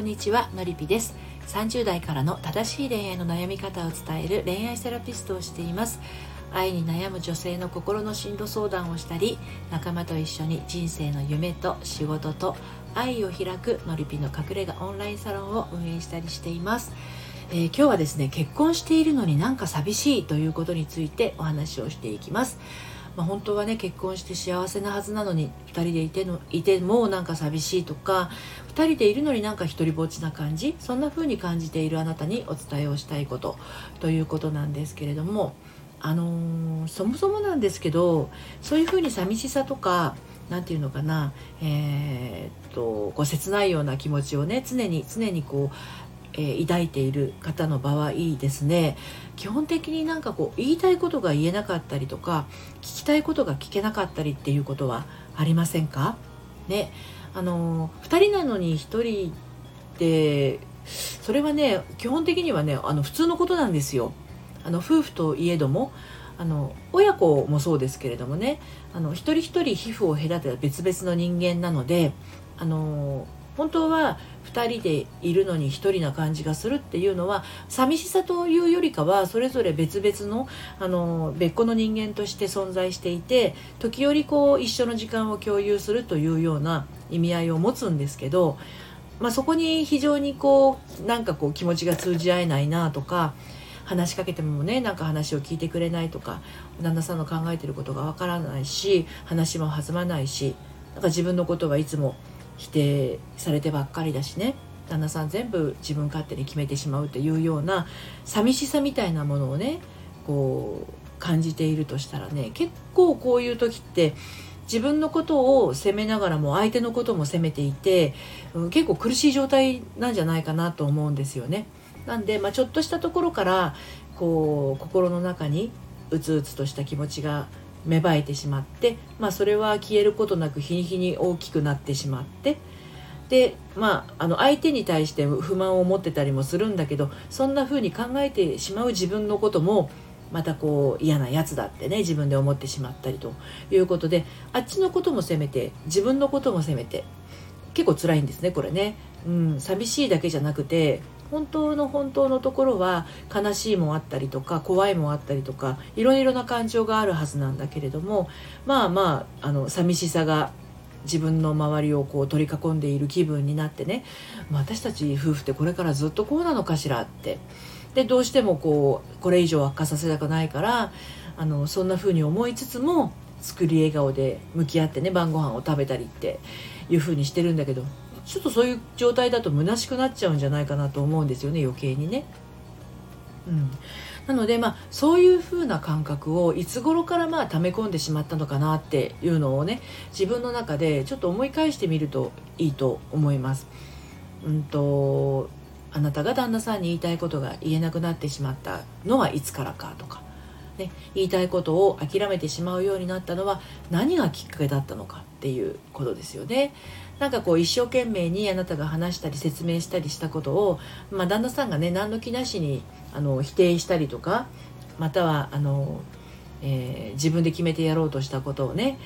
こんにちはのりぴです。30代からの正しい恋愛の悩み方を伝える恋愛セラピストをしています。愛に悩む女性の心の進路相談をしたり仲間と一緒に人生の夢と仕事と愛を開くのりぴの隠れ家オンラインサロンを運営したりしています。えー、今日はですね結婚しているのになんか寂しいということについてお話をしていきます。まあ、本当はね結婚して幸せなはずなのに2人でいてのいてもなんか寂しいとか2人でいるのになんか一りぼっちな感じそんな風に感じているあなたにお伝えをしたいことということなんですけれどもあのー、そもそもなんですけどそういう風に寂しさとか何て言うのかなえー、っとこう切ないような気持ちをね常に常にこうえー、抱いている方の場合ですね基本的になんかこう言いたいことが言えなかったりとか聞きたいことが聞けなかったりっていうことはありませんか？ね。あの2人なのに1人でそれはね基本的にはねあの普通のことなんですよ。あの夫婦といえどもあの親子もそうですけれどもね。あの一人一人皮膚を隔てた別々の人間なのであの本当は2人でいるのに1人な感じがするっていうのは寂しさというよりかはそれぞれ別々のあの別個の人間として存在していて時折こう一緒の時間を共有するというような意味合いを持つんですけど、まあ、そこに非常にこうなんかこう気持ちが通じ合えないなとか話しかけてもねなんか話を聞いてくれないとか旦那さんの考えてることがわからないし話も弾まないしなんか自分のことはいつも否定されてばっかりだしね旦那さん全部自分勝手に決めてしまうというような寂しさみたいなものをねこう感じているとしたらね結構こういう時って自分のことを責めながらも相手のことも責めていて、結構苦しい状態なんじゃないかなと思うんですよね。なんで、まあ、ちょっとしたところからこう心の中にうつうつとした気持ちが芽生えてしまって、まあ、それは消えることなく日に日に大きくなってしまってでまああの相手に対して不満を持ってたりもするんだけどそんな風に考えてしまう自分のこともまたこう嫌なやつだってね自分で思ってしまったりということであっちのことも責めて自分のことも責めて結構辛いんですねこれね。うん、寂しいだけじゃなくて本当の本当のところは悲しいもあったりとか怖いもあったりとかいろいろな感情があるはずなんだけれどもまあまああの寂しさが自分の周りをこう取り囲んでいる気分になってね、まあ、私たち夫婦ってこれからずっとこうなのかしらって。でどうしてもこうこれ以上悪化させたくないからあのそんな風に思いつつも作り笑顔で向き合ってね晩ご飯を食べたりっていう風にしてるんだけどちょっとそういう状態だと虚しくなっちゃうんじゃないかなと思うんですよね余計にね。うん、なので、まあ、そういう風な感覚をいつ頃からまあ溜め込んでしまったのかなっていうのをね自分の中でちょっと思い返してみるといいと思います。うんとあなたが旦那さんに言いたいことが言えなくなってしまったのはいつからかとか、ね、言いたいことを諦めてしまうようになったのは何がきっかけだったのかっていうことですよね。なんかこう一生懸命にあなたが話したり説明したりしたことを、まあ、旦那さんがね何の気なしにあの否定したりとかまたはあの、えー、自分で決めてやろうとしたことをね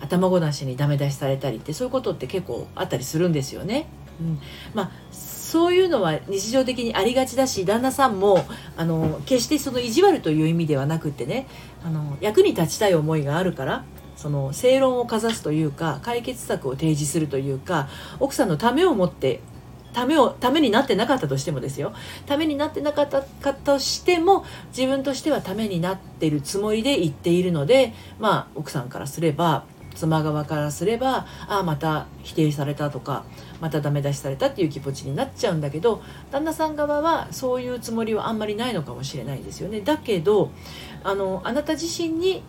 頭ごなしにダメ出しされたりってそういうことって結構あったりするんですよね。うん、まあそういうのは日常的にありがちだし旦那さんもあの決してその意地悪という意味ではなくってねあの役に立ちたい思いがあるからその正論をかざすというか解決策を提示するというか奥さんのためを持ってためをためになってなかったとしてもですよ。ためになってなかったとしても自分としてはためになってるつもりで言っているのでまあ奥さんからすれば妻側からすればああまた否定されたとかまたダメ出しされたっていう気持ちになっちゃうんだけど旦那さん側はそういうつもりはあんまりないのかもしれないですよね。だけどあのあなた自身に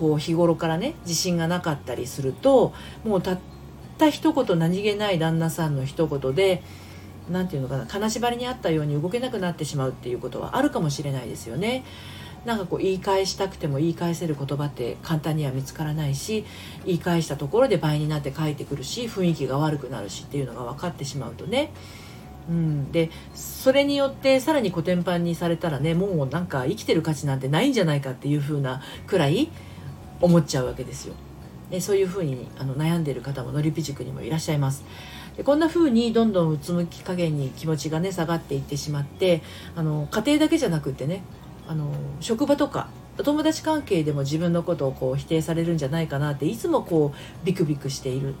こう日頃からね自信がなかったりするともうたった一言何気ない旦那さんの一言で何て言うのかな金縛りにあったように動けなくなってしまうっていうことはあるかもしれないですよね。なんかこう言い返したくても言い返せる言葉って簡単には見つからないし言い返したところで倍になって返ってくるし雰囲気が悪くなるしっていうのが分かってしまうとねうん、でそれによってさらにコテンパンにされたらねもうなんか生きてる価値なんてないんじゃないかっていう風なくらい思っちゃうわけですよ。ね、そういうふうにあの悩んでいる方ものりぴ塾にもいらっしゃいます。でこんな風にどんどんうつむき加減に気持ちがね下がっていってしまってあの家庭だけじゃなくってねあの職場とか友達関係でも自分のことをこう否定されるんじゃないかなっていつもこうビクビクしている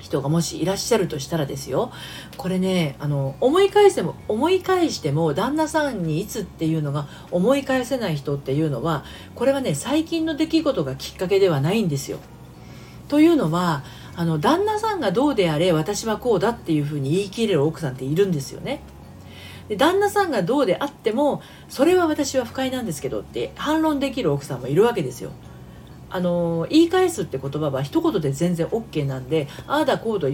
人がもしいらっしゃるとしたらですよこれねあの思い返せも思い返しても旦那さんにいつっていうのが思い返せない人っていうのはこれはね最近の出来事がきっかけではないんですよ。というのはあの旦那さんがどうであれ私はこうだっていうふうに言い切れる奥さんっているんですよね。で旦那さんがどうであってもそれは私は不快なんですけどって反論できる奥さんもいるわけですよ。あの言い返すって言葉は一言で全然 OK なんでああだこうと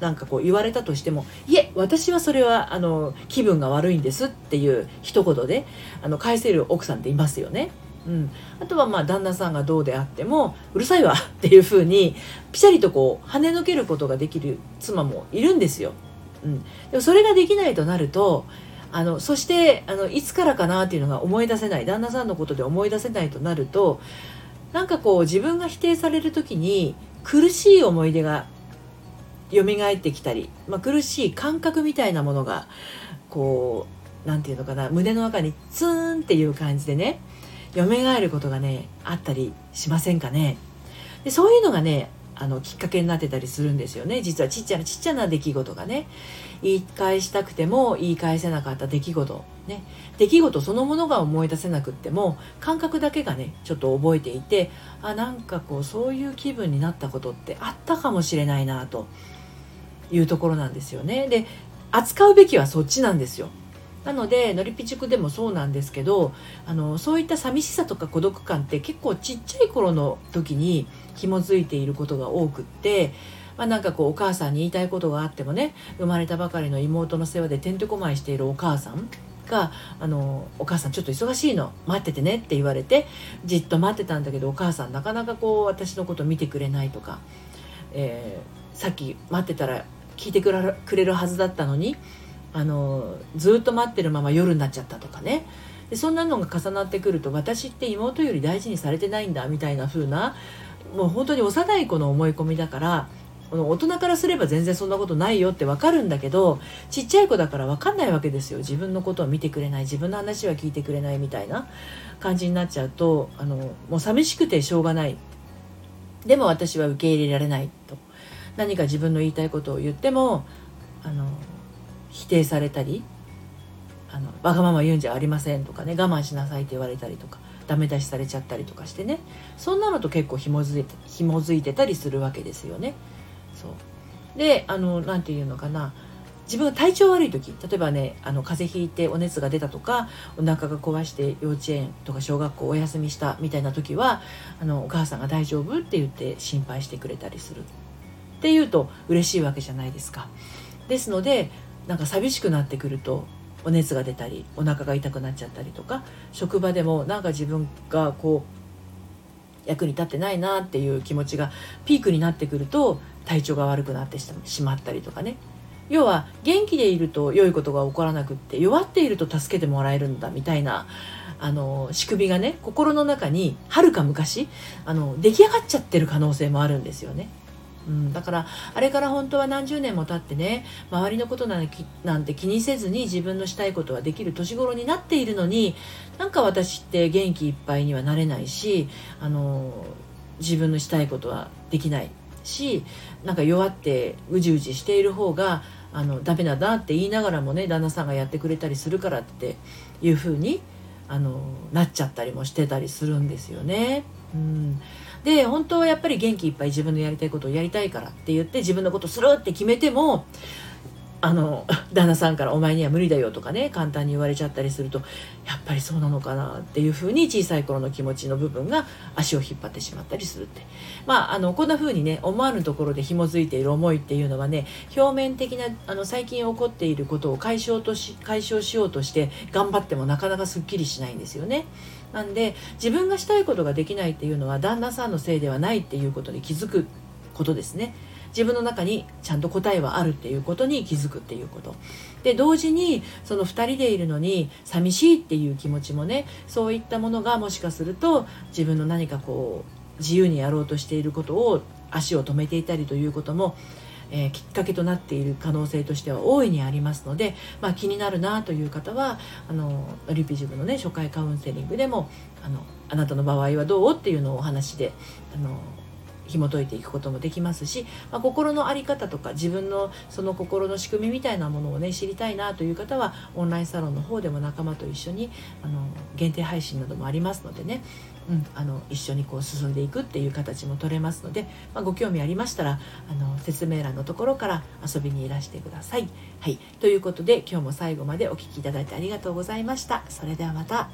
なんかこう言われたとしてもいえ私はそれはあの気分が悪いんですっていう一言であの返せる奥さんっていますよね。うん、あとはまあ旦那さんがどうであってもうるさいわっていうふうにピシャリとこう跳ねのけることができる妻もいるんですよ。うん、でもそれができないとなるとあのそしてあのいつからかなっていうのが思い出せない旦那さんのことで思い出せないとなるとなんかこう自分が否定される時に苦しい思い出が蘇ってきたり、まあ、苦しい感覚みたいなものがこう何て言うのかな胸の中にツーンっていう感じでね蘇ることがねあったりしませんかね。でそういうのがねあのきっかけになってたりするんですよね。実はちっちゃなちっちゃな出来事がね。言い返したくても言い返せなかった出来事。ね。出来事そのものが思い出せなくっても感覚だけがねちょっと覚えていてあなんかこうそういう気分になったことってあったかもしれないなというところなんですよね。で扱うべきはそっちなんですよ。なのでのりぴ塾でもそうなんですけどあのそういった寂しさとか孤独感って結構ちっちゃい頃の時に紐づいていることが多くって、まあ、なんかこうお母さんに言いたいことがあってもね生まれたばかりの妹の世話でてんてこまいしているお母さんがあの「お母さんちょっと忙しいの待っててね」って言われてじっと待ってたんだけどお母さんなかなかこう私のこと見てくれないとか、えー、さっき待ってたら聞いてくれるはずだったのにあのずっと待ってるまま夜になっちゃったとかね。でそんなのが重なってくると私って妹より大事にされてないんだみたいな風なもう本当に幼い子の思い込みだからこの大人からすれば全然そんなことないよって分かるんだけどちっちゃい子だから分かんないわけですよ。自分のことを見てくれない自分の話は聞いてくれないみたいな感じになっちゃうとあのもう寂しくてしょうがない。でも私は受け入れられないと。何か自分の言いたいことを言ってもあの否定されたりあのわがまま言うんじゃありませんとかね我慢しなさいって言われたりとかダメ出しされちゃったりとかしてねそんなのと結構紐づいて紐づいてたりするわけですよね。そうであの何て言うのかな自分が体調悪い時例えばねあの風邪ひいてお熱が出たとかお腹が壊して幼稚園とか小学校お休みしたみたいな時はあのお母さんが大丈夫って言って心配してくれたりするっていうと嬉しいわけじゃないですか。ですのでなんか寂しくなってくるとお熱が出たりお腹が痛くなっちゃったりとか職場でもなんか自分がこう役に立ってないなっていう気持ちがピークになってくると体調が悪くなってしまったりとかね要は元気でいると良いことが起こらなくって弱っていると助けてもらえるんだみたいなあの仕組みがね心の中にはるか昔あの出来上がっちゃってる可能性もあるんですよね。うん、だからあれから本当は何十年も経ってね周りのことなんて気にせずに自分のしたいことはできる年頃になっているのになんか私って元気いっぱいにはなれないしあの自分のしたいことはできないしなんか弱ってうじうじしている方があのダメだなって言いながらもね旦那さんがやってくれたりするからっていう風にあのなっちゃったりもしてたりするんですよね。うんで本当はやっぱり元気いっぱい自分のやりたいことをやりたいからって言って自分のことするって決めてもあの 旦那さんから「お前には無理だよ」とかね簡単に言われちゃったりするとやっぱりそうなのかなっていうふうに小さい頃の気持ちの部分が足を引っ張ってしまったりするってまああのこんなふうにね思わぬところで紐づいている思いっていうのはね表面的なあの最近起こっていることを解消とし解消しようとして頑張ってもなかなかすっきりしないんですよね。なんで自分がしたいことができないっていうのは旦那さんのせいではないっていうことに気づくことですね。自分の中にちゃんと答えはあるっていうことに気づくっていうこと。で同時にその2人でいるのに寂しいっていう気持ちもねそういったものがもしかすると自分の何かこう自由にやろうとしていることを足を止めていたりということもえー、きっかけとなっている可能性としては大いにありますので、まあ、気になるなという方はあのリピジブのね初回カウンセリングでもあのあなたの場合はどうっていうのをお話であの紐解いていくこともできますし、まあ、心の在り方とか自分のその心の仕組みみたいなものをね知りたいなという方はオンラインサロンの方でも仲間と一緒にあの限定配信などもありますのでねうん、あの一緒にこう進んでいくっていう形も取れますので、まあ、ご興味ありましたらあの説明欄のところから遊びにいらしてください。はい、ということで今日も最後までお聴きいただいてありがとうございました。それではまた。